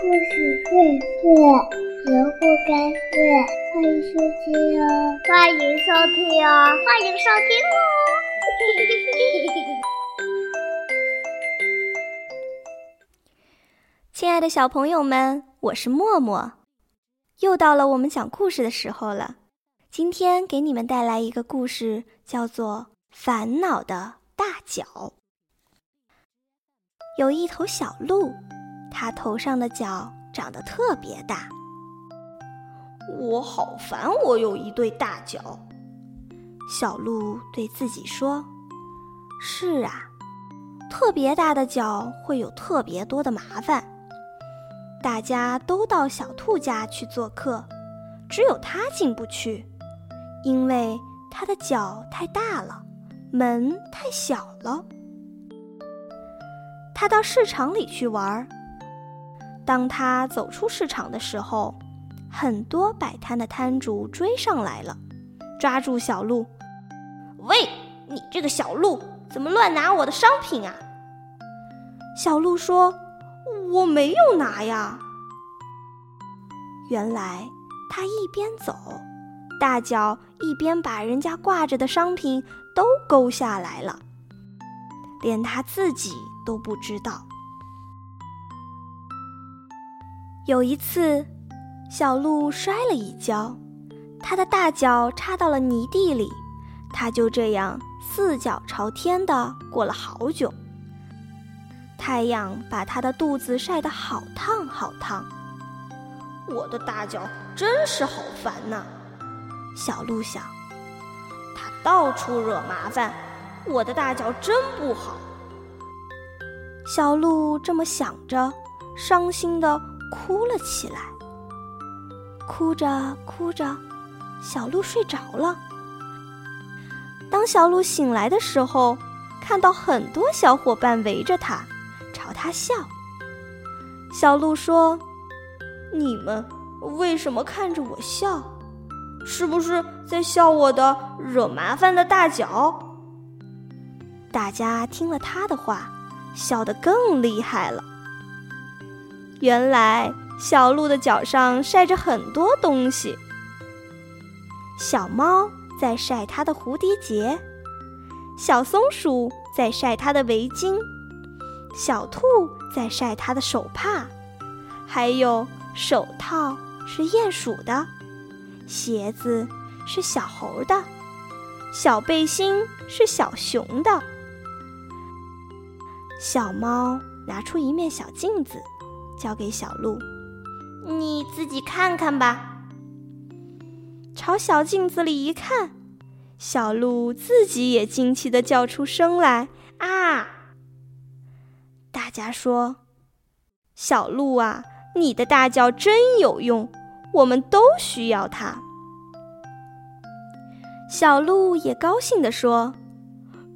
故事会睡，人不该睡。欢迎收听哦，欢迎收听哦，欢迎收听哦。亲爱的小朋友们，我是默默，又到了我们讲故事的时候了。今天给你们带来一个故事，叫做《烦恼的大脚》。有一头小鹿，它头上的角长得特别大。我好烦，我有一对大脚。小鹿对自己说：“是啊，特别大的脚会有特别多的麻烦。大家都到小兔家去做客，只有它进不去，因为它的脚太大了，门太小了。”他到市场里去玩儿。当他走出市场的时候，很多摆摊的摊主追上来了，抓住小鹿：“喂，你这个小鹿，怎么乱拿我的商品啊？”小鹿说：“我没有拿呀。”原来他一边走，大脚一边把人家挂着的商品都勾下来了，连他自己。都不知道。有一次，小鹿摔了一跤，它的大脚插到了泥地里，它就这样四脚朝天的过了好久。太阳把它的肚子晒得好烫好烫。我的大脚真是好烦呐！小鹿想，它到处惹麻烦，我的大脚真不好。小鹿这么想着，伤心的哭了起来。哭着哭着，小鹿睡着了。当小鹿醒来的时候，看到很多小伙伴围着它，朝它笑。小鹿说：“你们为什么看着我笑？是不是在笑我的惹麻烦的大脚？”大家听了他的话。笑得更厉害了。原来小鹿的脚上晒着很多东西。小猫在晒它的蝴蝶结，小松鼠在晒它的围巾，小兔在晒它的手帕，还有手套是鼹鼠的，鞋子是小猴的，小背心是小熊的。小猫拿出一面小镜子，交给小鹿：“你自己看看吧。”朝小镜子里一看，小鹿自己也惊奇的叫出声来：“啊！”大家说：“小鹿啊，你的大脚真有用，我们都需要它。”小鹿也高兴地说。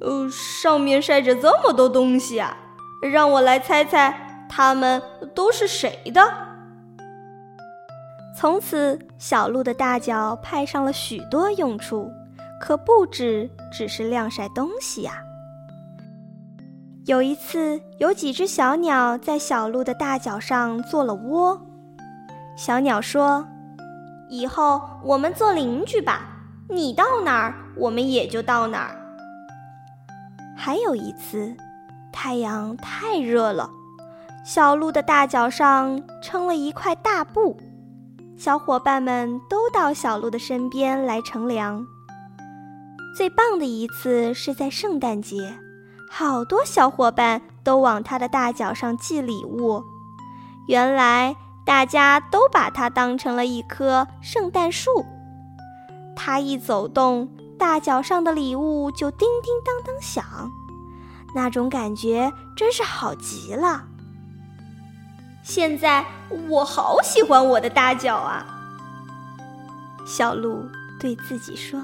呃，上面晒着这么多东西啊，让我来猜猜，它们都是谁的？从此，小鹿的大脚派上了许多用处，可不止只是晾晒东西呀。有一次，有几只小鸟在小鹿的大脚上做了窝。小鸟说：“以后我们做邻居吧，你到哪儿，我们也就到哪儿。”还有一次，太阳太热了，小鹿的大脚上撑了一块大布，小伙伴们都到小鹿的身边来乘凉。最棒的一次是在圣诞节，好多小伙伴都往它的大脚上寄礼物，原来大家都把它当成了一棵圣诞树，它一走动。大脚上的礼物就叮叮当当响，那种感觉真是好极了。现在我好喜欢我的大脚啊！小鹿对自己说：“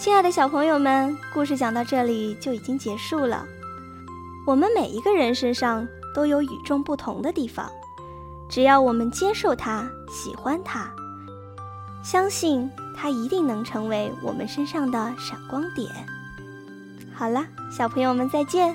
亲爱的小朋友们，故事讲到这里就已经结束了。我们每一个人身上都有与众不同的地方，只要我们接受它，喜欢它。”相信它一定能成为我们身上的闪光点。好了，小朋友们再见。